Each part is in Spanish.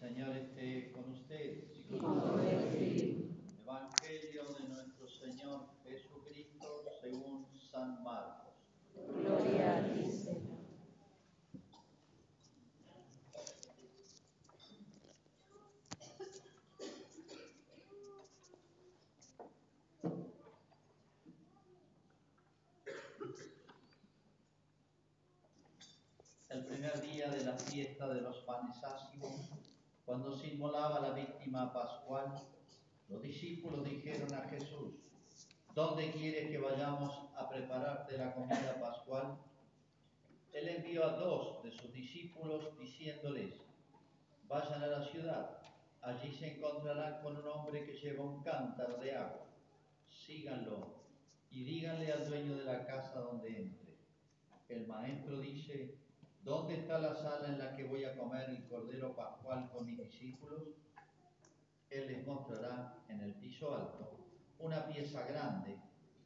Señor esté con ustedes. con tu espíritu. Evangelio de nuestro Señor Jesucristo según San Marcos. Gloria a ti, Señor. El primer día de la fiesta de los panes ácimos, cuando se inmolaba la víctima pascual, los discípulos dijeron a Jesús, ¿dónde quieres que vayamos a prepararte la comida pascual? Él envió a dos de sus discípulos diciéndoles, vayan a la ciudad, allí se encontrarán con un hombre que lleva un cántaro de agua, síganlo y díganle al dueño de la casa donde entre. El maestro dice, ¿dónde está la sala en la que voy a comer el cordero pascual con mis discípulos? Él les mostrará en el piso alto una pieza grande,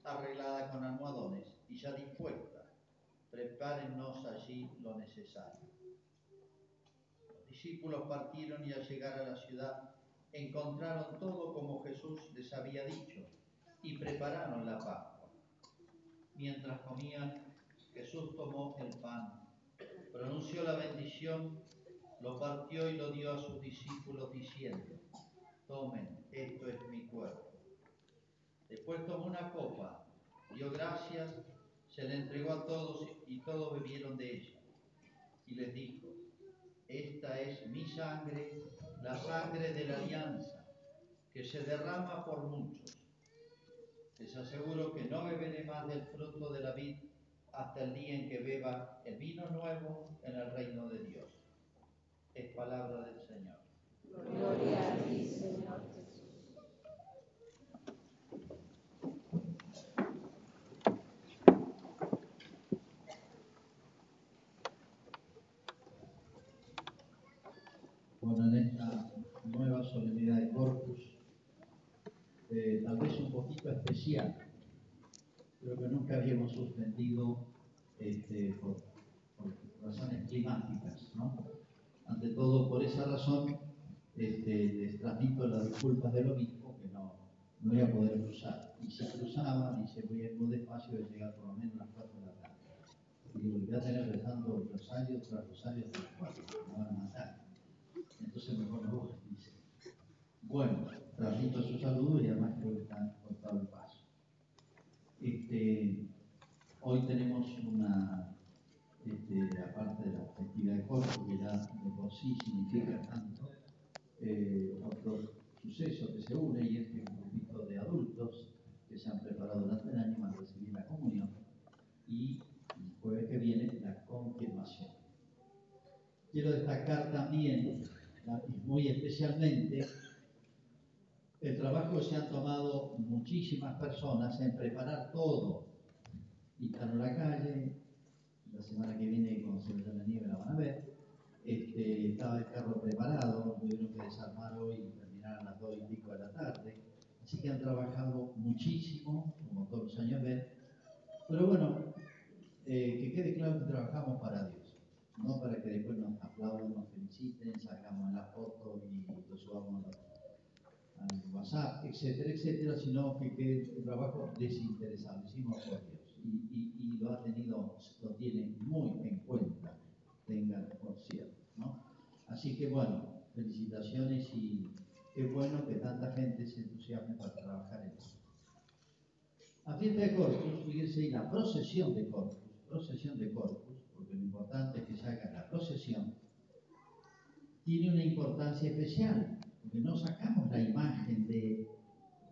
arreglada con almohadones y ya dispuesta. Prepárennos allí lo necesario. Los discípulos partieron y al llegar a la ciudad encontraron todo como Jesús les había dicho y prepararon la Pascua. Mientras comían, Jesús tomó el pan, pronunció la bendición, lo partió y lo dio a sus discípulos diciendo, tomen, esto es mi cuerpo. Después tomó una copa, dio gracias, se la entregó a todos y todos bebieron de ella. Y les dijo, esta es mi sangre, la sangre de la alianza, que se derrama por muchos. Les aseguro que no beberé más del fruto de la vid hasta el día en que beba el vino nuevo en el reino de Dios. Es palabra del Señor. Gloria a ti, Señor Jesús. Bueno, en esta nueva solemnidad de Corpus, eh, tal vez un poquito especial, creo que nunca habíamos suspendido este, por, razones climáticas, ¿no? Ante todo, por esa razón, este, les transmito las disculpas del obispo que no, no voy a poder cruzar. Y si cruzaba, se voy a ir muy despacio, de llegar por lo menos a las 4 de la tarde. Y digo, voy a tener rezando rosario tras rosario tras cuatro, me van a matar. Entonces mejor no dice. Bueno, transmito su saludo y además creo que está cortado el paso. Este, hoy tenemos una, este, aparte de la festividad de Corpus, que ya de por sí significa tanto, eh, otro suceso que se une y es que un grupito de adultos que se han preparado durante el año para recibir la comunión y el jueves que viene la confirmación. Quiero destacar también, muy especialmente, el trabajo se han tomado muchísimas personas en preparar todo. Pintaron la calle, la semana que viene cuando se vea la nieve la van a ver, este, estaba el carro preparado, tuvieron que desarmar hoy y terminar a las 2 y pico de la tarde. Así que han trabajado muchísimo, como todos los años ven. Pero bueno, eh, que quede claro que trabajamos para Dios, no para que después nos aplaudan, nos feliciten, sacamos la foto y lo subamos al Etcétera, etcétera, sino que quede un trabajo desinteresado, hicimos por Dios. Y, lo ha tenido, lo tiene muy en cuenta, tengan por cierto, ¿no? Así que bueno, felicitaciones y qué bueno que tanta gente se entusiasme para trabajar en eso. La fiesta de Corpus, fíjense, y la procesión de Corpus, procesión de Corpus, porque lo importante es que se haga la procesión, tiene una importancia especial, porque no sacamos la imagen de,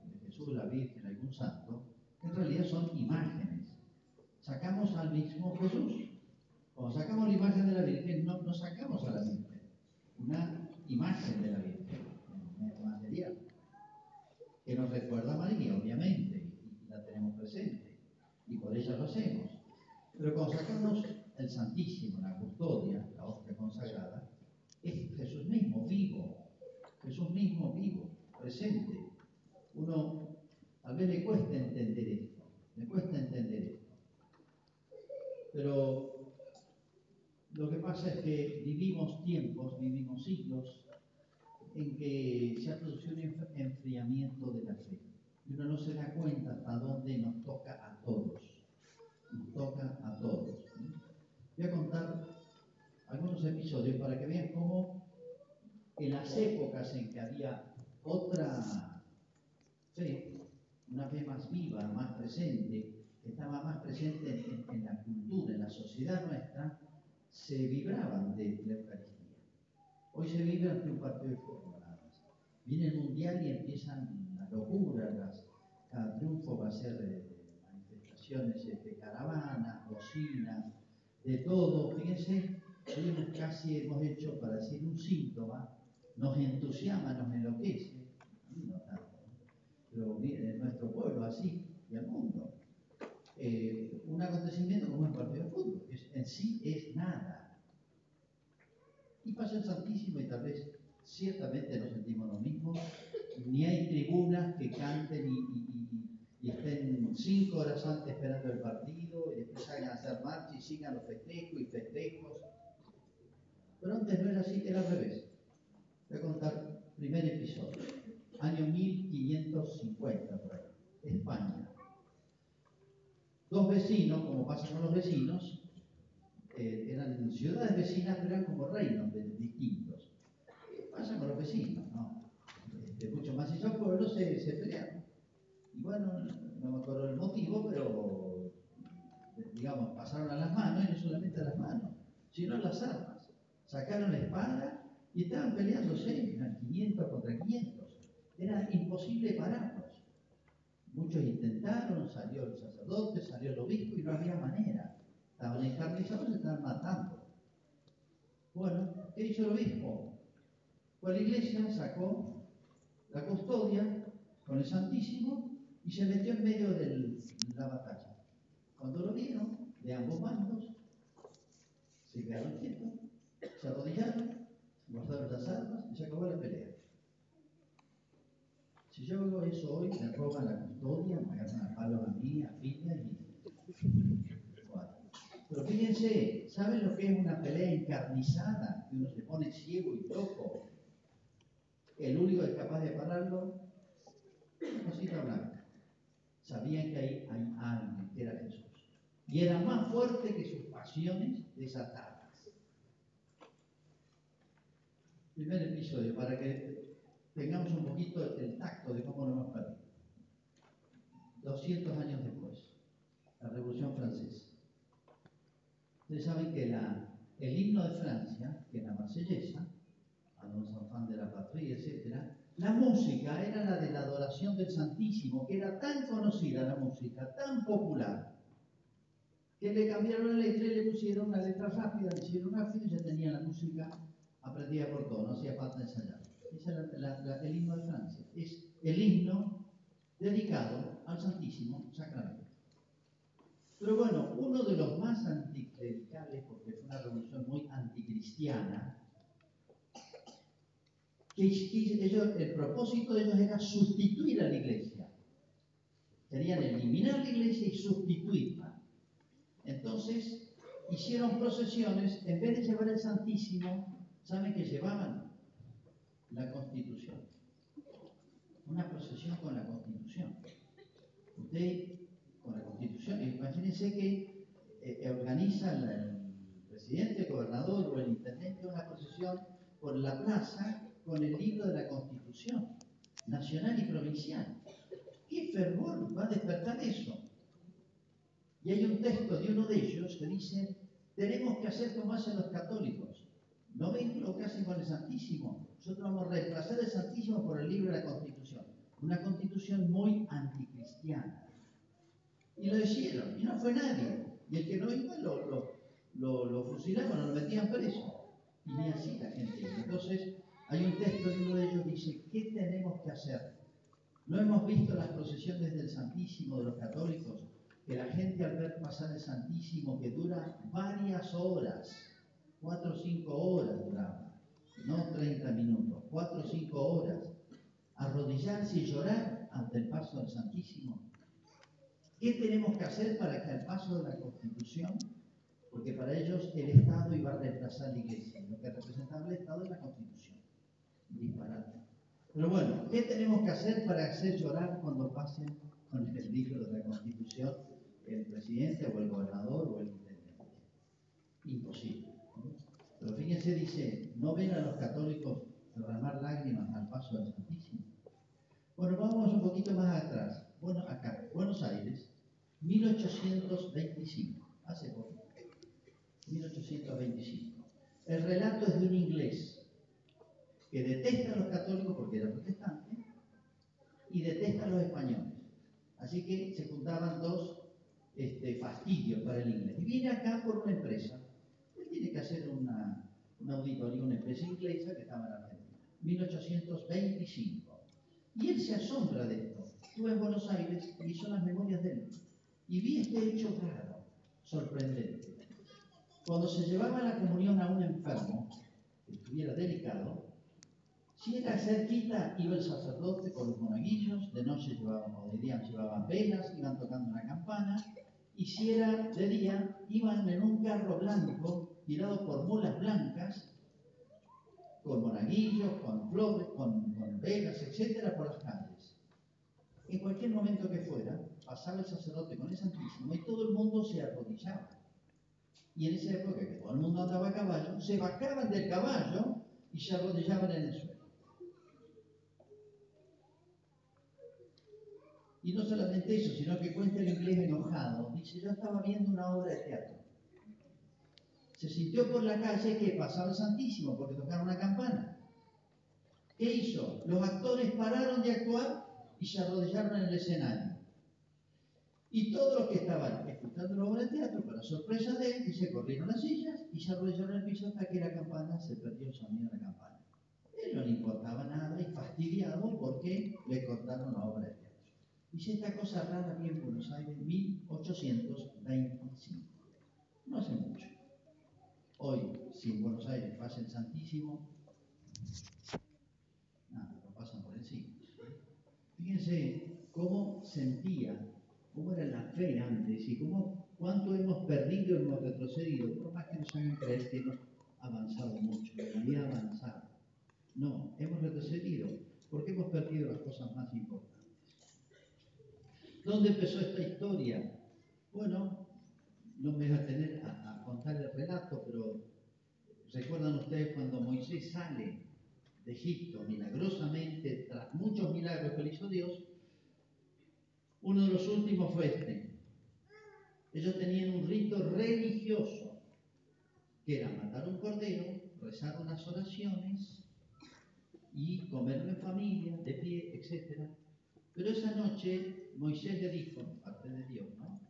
de Jesús, la Virgen, algún santo, en realidad son imágenes. Sacamos al mismo Jesús. Cuando sacamos la imagen de la Virgen, no, no sacamos a la Virgen, una imagen de la Virgen, material, que nos recuerda a María, obviamente, y la tenemos presente, y por ella lo hacemos. Pero cuando sacamos el Santísimo, la custodia, la hostia consagrada, es Jesús mismo, vivo, Jesús mismo vivo, presente. Uno a veces le cuesta entender esto, le cuesta entender esto. Pero lo que pasa es que vivimos tiempos, vivimos siglos en que se ha producido un enf- enfriamiento de la fe. Y uno no se da cuenta hasta dónde nos toca a todos. Nos toca a todos. Voy a contar algunos episodios para que vean cómo en las épocas en que había otra fe, una fe más viva, más presente, que estaba más presente en, la cultura, en la sociedad nuestra, se vibraban de la Eucaristía. Hoy se vive ante un partido de fútbol nada más. Viene el mundial y empiezan las locuras, cada triunfo va a ser manifestaciones de caravanas, bocinas, de todo. Fíjense, hoy casi hemos hecho, para decir un síntoma, nos entusiasma, nos enloquece, no tanto, pero miren, en nuestro pueblo así y al mundo. Eh, un acontecimiento como un partido de fútbol, que en sí es nada. Y pasa el Santísimo y tal vez ciertamente nos sentimos lo mismo, ni hay tribunas que canten y- y estén cinco horas antes esperando el partido y después salgan a hacer marcha y sigan los festejos y festejos. Pero antes no era así, era al revés. Voy a contar primer episodio, año 1550 por ahí, España. Dos vecinos, como pasa con los vecinos, eh, eran ciudades vecinas, pero eran como reinos distintos. ¿Qué pasa con los vecinos? No? Este, mucho más esos pueblos se, se pelearon. Y bueno, no me acuerdo el motivo, pero eh, digamos, pasaron a las manos, y no solamente a las manos, sino a las armas. Sacaron la espada y estaban peleándose, eran 500 contra 500. Era imposible pararlos. Muchos intentaron, salió el sacerdote, salió el obispo y no había manera. Estaban encarnizados se estaban matando. Bueno, ¿qué hizo el obispo? Fue a la iglesia, sacó la custodia con el Santísimo y se metió en medio de la batalla. Cuando lo vieron, de ambos bandos, se quedaron quietos, se arrodillaron, guardaron las armas y se acabó la pelea. Si yo hago eso hoy, me roban la custodia, me agarran a palo a mí, a piña y. Pero fíjense, ¿saben lo que es una pelea encarnizada? Que uno se pone ciego y loco. El único que es capaz de pararlo, cosita blanca. Sabían que ahí hay alguien, que era Jesús. Y era más fuerte que sus pasiones desatadas. Primer episodio, para que tengamos un poquito el tacto de cómo lo hemos perdido. 200 años después, la Revolución Francesa. Ustedes saben que el himno de Francia, que es la marsellesa, a los enfants de la patria, etc., la música era la de la adoración del Santísimo, que era tan conocida la música, tan popular, que le cambiaron la letra y le pusieron una letra rápida, le hicieron rápido y ya tenía la música aprendida por todo, no hacía falta ensayar. Ese es la- la- la- el himno de Francia. Es el himno dedicado al Santísimo Sacramento. Pero bueno, uno de los más anticlericales, porque fue una revolución muy anticristiana, que, que ellos- el propósito de ellos era sustituir a la iglesia. Querían eliminar la iglesia y sustituirla. Entonces, hicieron procesiones, en vez de llevar el Santísimo, ¿saben qué llevaban? La Constitución. Una procesión con la Constitución. Usted, con la Constitución, imagínense que eh, organiza la- el presidente, el gobernador o el intendente una procesión por la plaza con el libro de la Constitución, nacional y provincial. ¿Qué fervor va a despertar eso? Y hay un texto de uno de ellos que dice, tenemos que hacer como hacen los católicos. ¿No lo que hacen con el Santísimo? Nosotros vamos a reemplazar el Santísimo por el libro de la Constitución. Una constitución muy anticristiana. Y lo hicieron, y no fue nadie. Y el que no iba lo, lo, lo, lo fusilaban, lo metían preso. Y ni así la gente. Entonces, hay un texto de uno de ellos que dice, ¿qué tenemos que hacer? ¿No hemos visto las procesiones del Santísimo de los católicos? Que la gente al ver pasar el Santísimo, que dura varias horas, cuatro o cinco horas duraba, no 30 minutos, cuatro o cinco horas, arrodillarse y llorar ante el paso del Santísimo. ¿Qué tenemos que hacer para que al paso de la Constitución, porque para ellos el Estado iba a reemplazar la Iglesia, lo que representaba el Estado es la Constitución, disparate. Pero bueno, ¿qué tenemos que hacer para hacer llorar cuando pasen con el libro de la Constitución el presidente o el gobernador o el intendente? Imposible. Pero fíjense, dice, no ven a los católicos derramar lágrimas al paso del Santísimo. Bueno, vamos un poquito más atrás. Bueno, acá, Buenos Aires, 1825, hace poco. 1825. El relato es de un inglés que detesta a los católicos porque era protestante y detesta a los españoles. Así que se juntaban dos este, fastidios para el inglés. Y viene acá por una empresa. Que hacer una, una auditoría, una empresa inglesa que estaba en Argentina. 1825. Y él se asombra de esto. Estuve en Buenos Aires y son las memorias de él. Y vi este hecho raro, sorprendente. Cuando se llevaba la comunión a un enfermo, que estuviera delicado, si era cerquita, iba el sacerdote con los monaguillos, de noche llevaban, o de día llevaban velas, iban tocando una campana, y si era de día, iban en un carro blanco, tirado por mulas blancas, con monaguillos, con flores, con, velas, etcétera, por las calles. En cualquier momento que fuera, pasaba el sacerdote con el Santísimo y todo el mundo se arrodillaba. Y en esa época que todo el mundo andaba a caballo, se bajaban del caballo y se arrodillaban en el suelo. Y no solamente eso, sino que cuenta el inglés enojado. Dice, yo estaba viendo una obra de teatro. Se sintió por la calle que pasaba el Santísimo porque tocaron una campana. ¿Qué hizo? Los actores pararon de actuar y se arrodillaron en el escenario. Y todos los que estaban escuchando la obra de teatro, para sorpresa de él, se corrieron las sillas y se arrodillaron en el piso hasta que la campana se perdió el sonido de la campana. Él no le importaba nada y fastidiado porque le cortaron la obra de teatro. Dice esta cosa rara aquí en Buenos Aires, 1825. No hace mucho. Hoy, si en Buenos Aires pasa el Santísimo, nada, lo pasan por encima. Fíjense cómo sentía, cómo era la fe antes y cómo, cuánto hemos perdido, hemos retrocedido, por más que nos hagan creer que hemos avanzado mucho, que había avanzado. No, hemos retrocedido porque hemos perdido las cosas más importantes. ¿Dónde empezó esta historia? Bueno, no me voy a tener a, contar el relato, pero recuerdan ustedes cuando Moisés sale de Egipto milagrosamente, tras muchos milagros que le hizo Dios, uno de los últimos fue este. Ellos tenían un rito religioso, que era matar un cordero, rezar unas oraciones y comerlo en familia, de pie, etc. Pero esa noche Moisés le dijo, parte de Dios, ¿no?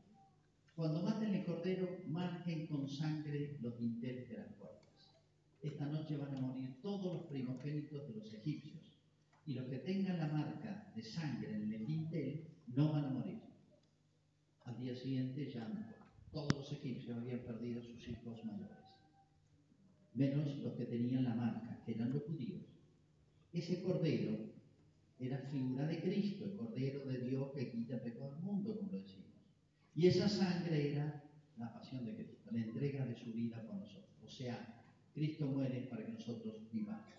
Cuando maten el cordero, marquen con sangre los dinteles de las puertas. Esta noche van a morir todos los primogénitos de los egipcios. Y los que tengan la marca de sangre en el dintel no van a morir. Al día siguiente ya todos los egipcios habían perdido sus hijos mayores. Menos los que tenían la marca, que eran los judíos. Ese cordero era figura de Cristo, el Cordero de Dios que quita el pecado del mundo, como lo decimos. Y esa sangre era la pasión de Cristo, la entrega de su vida por nosotros. O sea, Cristo muere para que nosotros vivamos.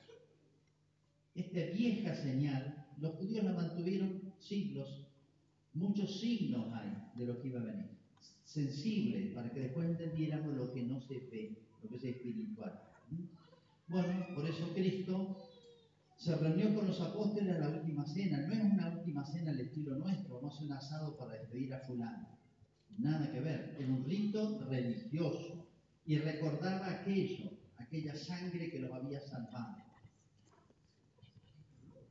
Esta vieja señal, los judíos la mantuvieron siglos, muchos signos hay de lo que iba a venir. Sensible, para que después entendiéramos lo que no se ve, lo que es espiritual. Bueno, por eso Cristo se reunió con los apóstoles a la última cena. No es una última cena al estilo nuestro, a hacer un asado para despedir a fulano. Nada que ver, es un rito religioso y recordaba aquello, aquella sangre que los había salvado.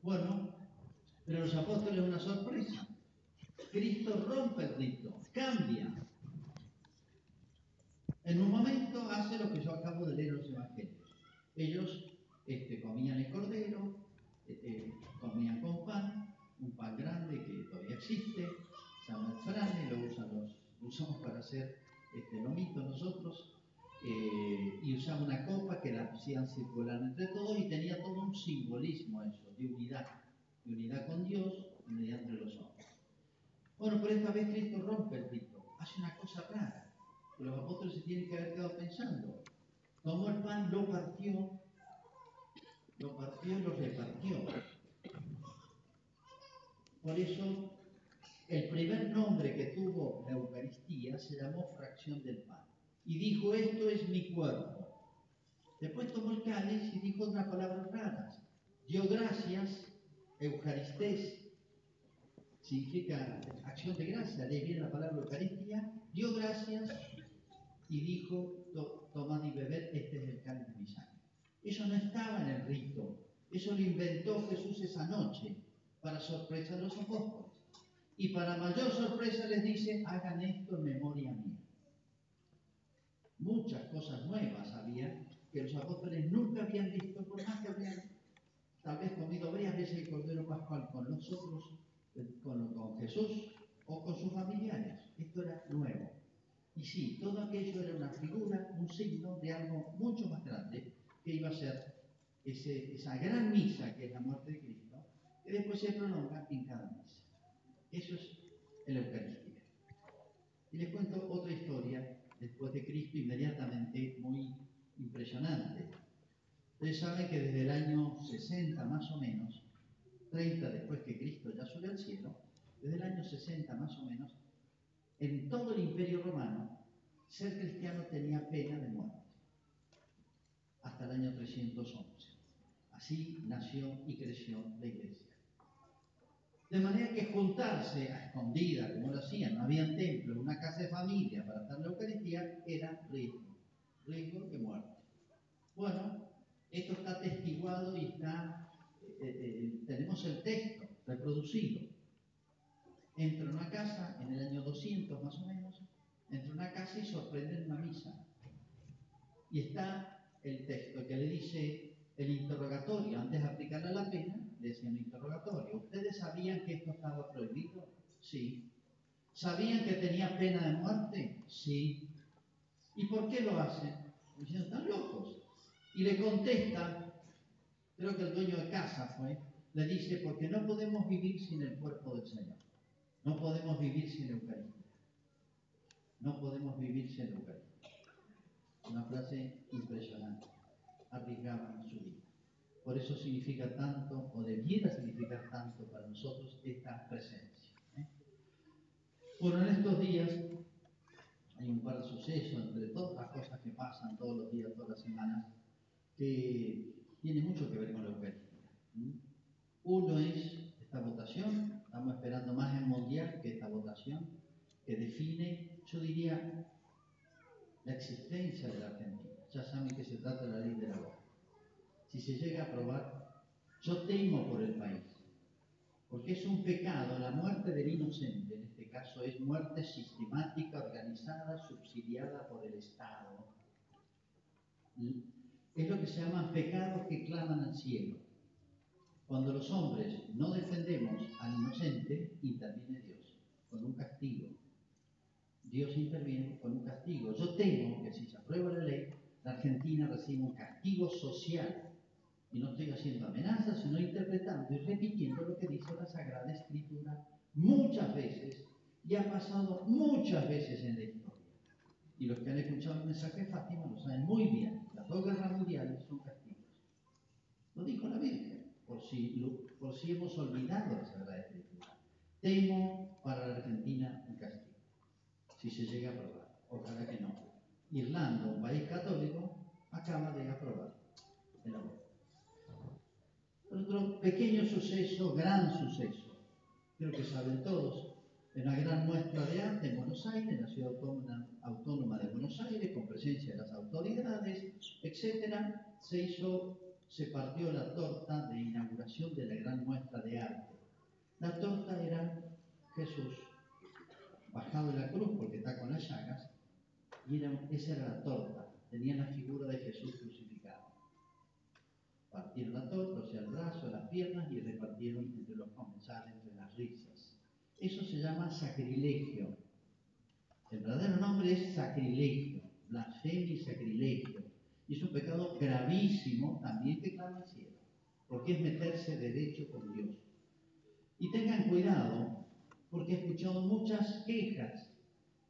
Bueno, pero los apóstoles una sorpresa. Cristo rompe el rito, cambia. En un momento hace lo que yo acabo de leer en los evangelios. Ellos este, comían el cordero, este, comían con pan, un pan grande que todavía existe, se llama el frane, lo, usan los, lo usamos para hacer este, lomito nosotros, eh, y usaba una copa que la hacían circular entre todos y tenía todo un simbolismo eso, de unidad, de unidad con Dios, unidad entre los hombres. Bueno, pero esta vez Cristo rompe el rito, hace una cosa rara, que los apóstoles se tienen que haber quedado pensando. Tomó el pan, lo partió, lo partió y lo repartió. Por eso, el primer nombre que tuvo la Eucaristía se llamó fracción del pan. Y dijo, esto es mi cuerpo. Después tomó el cáliz y dijo unas palabras raras. Dio gracias, Eucaristés, significa acción de gracia, de ahí viene la palabra Eucaristía, dio gracias y dijo, tomad y bebed, este es el cáliz de mi sangre. Eso no estaba en el rito, eso lo inventó Jesús esa noche para sorpresa de los apóstoles. Y para mayor sorpresa les dice, hagan esto en memoria mía. Muchas cosas nuevas había que los apóstoles nunca habían visto, por más que habían tal vez comido varias veces el Cordero Pascual con los otros, con, Jesús o con sus familiares. Esto era nuevo. Y sí, todo aquello era una figura, un signo de algo mucho más grande que iba a ser esa gran misa que es la muerte de Cristo, que después se prolonga en cada misa. Eso es el Eucaristía. Y les cuento otra historia después de Cristo, inmediatamente muy impresionante. Ustedes saben que desde el año 60 más o menos, 30 después que Cristo ya subió al cielo, desde el año 60 más o menos, en todo el imperio romano, ser cristiano tenía pena de muerte, hasta el año 311. Así nació y creció la iglesia. De manera que juntarse a escondida, como lo hacían, no había templo, una casa de familia para estar en la Eucaristía, era riesgo, riesgo de muerte. Bueno, esto está atestiguado y está, eh, eh, eh, tenemos el texto reproducido. Entra en una casa, en el año 200 más o menos, entra en una casa y sorprende una misa. Y está el texto que le dice el interrogatorio, antes de aplicarle la pena, le decían interrogatorio. ¿Ustedes sabían que esto estaba prohibido? Sí. ¿Sabían que tenía pena de muerte? Sí. ¿Y por qué lo hacen? Dicen, están locos. Y le contesta, creo que el dueño de casa fue, le dice, porque no podemos vivir sin el cuerpo del Señor. No podemos vivir sin Eucaristía. No podemos vivir sin Eucaristía. Una frase impresionante. Arriesgaban su vida. Por eso significa tanto, o debiera significar tanto para nosotros esta presencia. ¿eh? Bueno, en estos días hay un par de sucesos, entre todas las cosas que pasan todos los días, todas las semanas, que tiene mucho que ver con la Eucaristía. Uno es esta votación, estamos esperando más el Mundial que esta votación, que define, yo diría, la existencia de la Argentina. Ya saben que se trata de la ley de la voz. Si se llega a aprobar, yo temo por el país, porque es un pecado, la muerte del inocente, en este caso es muerte sistemática, organizada, subsidiada por el Estado es lo que se llaman pecados que claman al cielo. Cuando los hombres no defendemos al inocente, interviene Dios con un castigo. Dios interviene con un castigo. Yo temo que si se aprueba la ley, la Argentina reciba un castigo social. Y no estoy haciendo amenazas, sino interpretando y repitiendo lo que dice la Sagrada Escritura muchas veces y ha pasado muchas veces en la historia. Y los que han escuchado el mensaje de Fátima lo saben muy bien. Las dos guerras mundiales son castigos. Lo dijo la Virgen, por si, por si hemos olvidado la Sagrada Escritura. Temo para la Argentina un castigo, si se llega a aprobar. Ojalá que no. Irlanda, un país católico, acaba de aprobar el aborto. Otro pequeño suceso, gran suceso, creo que saben todos, en una gran muestra de arte en Buenos Aires, en la ciudad autónoma, de Buenos Aires, con presencia de las autoridades, etc., se hizo, se partió la torta de inauguración de la gran muestra de arte. La torta era Jesús bajado de la cruz porque está con las llagas, y era, esa era la torta, tenía la figura de Jesús crucificado. Partieron la torta, o sea, el brazo, las piernas, y repartieron entre los comensales, entre las risas. Eso se llama sacrilegio. El verdadero nombre es sacrilegio, blasfemia y sacrilegio. Y es un pecado gravísimo también que clama cielo, porque es meterse derecho con Dios. Y tengan cuidado, porque he escuchado muchas quejas.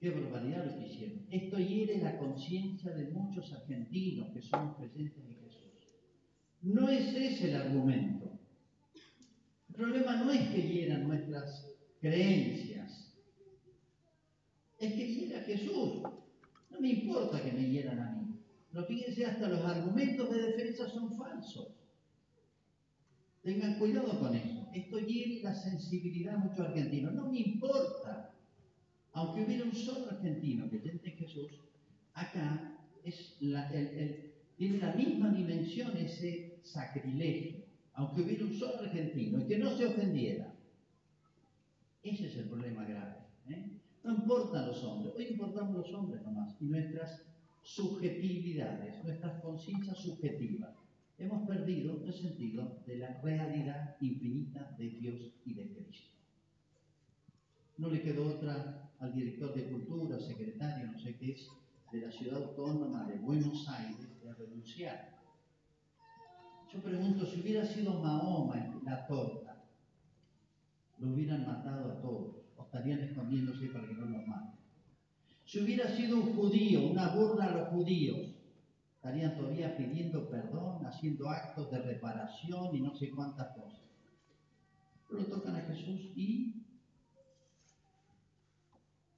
Qué barbaridad lo que hicieron. Esto hiere la conciencia de muchos argentinos que somos presentes en. No es ese el argumento. El problema no es que hieran nuestras creencias, es que hiera Jesús. No me importa que me hieran a mí. Pero fíjense, hasta los argumentos de defensa son falsos. Tengan cuidado con eso. Esto hiere la sensibilidad de muchos argentinos. No me importa. Aunque hubiera un solo argentino que tente Jesús, acá es tiene la misma dimensión ese sacrilegio. Aunque hubiera un solo argentino y que no se ofendiera. Ese es el problema grave. ¿eh? No importan los hombres. Hoy importamos los hombres nomás y nuestras subjetividades, nuestras conciencias subjetivas. Hemos perdido el sentido de la realidad infinita de Dios y de Cristo. No le quedó otra al director de cultura, secretario, no sé qué es, de la ciudad autónoma de Buenos Aires, de renunciar. Yo pregunto, si hubiera sido Mahoma la torta, lo hubieran matado a todos, o estarían escondiéndose para que no los maten. Si hubiera sido un judío, una burla a los judíos, estarían todavía pidiendo perdón, haciendo actos de reparación y no sé cuántas cosas. Pero tocan a Jesús y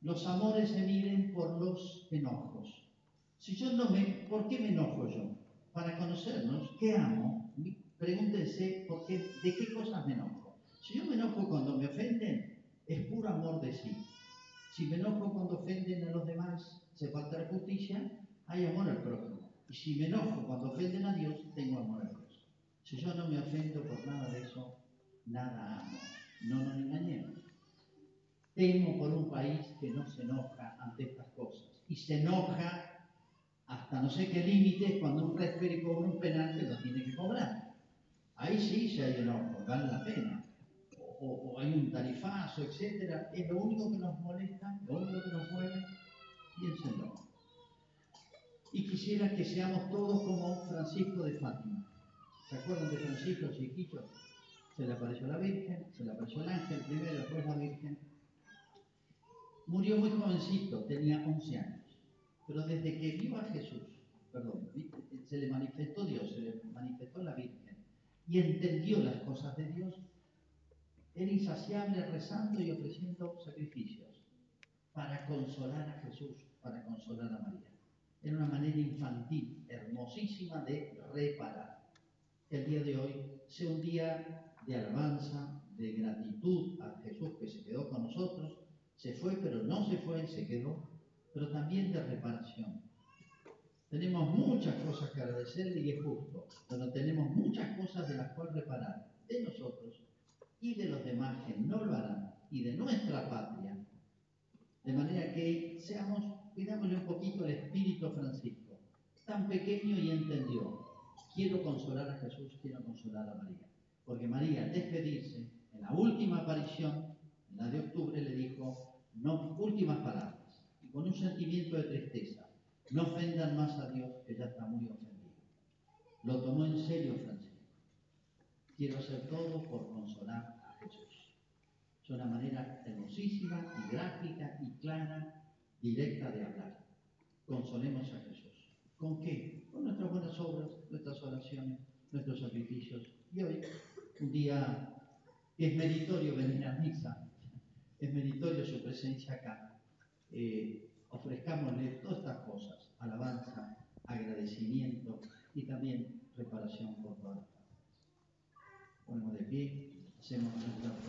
los amores se miden por los enojos. Si yo no me, ¿por qué me enojo yo? Para conocernos, ¿qué amo? Pregúntense por qué, de qué cosas me enojo. Si yo me enojo cuando me ofenden, es puro amor de sí. Si me enojo cuando ofenden a los demás, se falta la justicia, hay amor al prójimo. Y si me enojo cuando ofenden a Dios, tengo amor a Dios. Si yo no me ofendo por nada de eso, nada amo. No nos engañemos. Temo por un país que no se enoja ante estas cosas. Y se enoja hasta no sé qué límites cuando un referee cobra un penal que lo tiene que cobrar. Ahí sí se hay enojo, vale la pena o, hay un tarifazo, etcétera, es lo único que nos molesta, lo único que nos mueve, piénsenlo. Y quisiera que seamos todos como Francisco de Fátima. ¿Se acuerdan de Francisco chiquito? Se le apareció la Virgen, se le apareció el ángel primero, después la Virgen. Murió muy jovencito, tenía 11 años. Pero desde que vio a Jesús, perdón, se le manifestó Dios, se le manifestó la Virgen y entendió las cosas de Dios, era insaciable rezando y ofreciendo sacrificios para consolar a Jesús, para consolar a María. Era una manera infantil, hermosísima de reparar. El día de hoy sea un día de alabanza, de gratitud a Jesús que se quedó con nosotros, se fue pero no se fue, se quedó, pero también de reparación. Tenemos muchas cosas que agradecerle y es justo, pero tenemos muchas cosas de las cuales reparar de nosotros y de los demás que no lo harán y de nuestra patria. De manera que seamos, cuidámosle un poquito el espíritu Francisco, tan pequeño y entendió. Quiero consolar a Jesús, quiero consolar a María. Porque María, al despedirse, en la última aparición, en la de octubre, le dijo, no, últimas palabras, y con un sentimiento de tristeza, no ofendan más a Dios, que ya está muy ofendido. Lo tomó en serio Francisco. Quiero hacer todo por consolar a Jesús. Es una manera hermosísima y gráfica y clara, directa de hablar. Consolemos a Jesús. ¿Con qué? Con nuestras buenas obras, nuestras oraciones, nuestros sacrificios. Y hoy, un día es meritorio venir a misa, es meritorio su presencia acá. Eh, ofrezcámosle todas estas cosas, alabanza, agradecimiento y también reparación por todas ponemos de pie, hacemos nuestra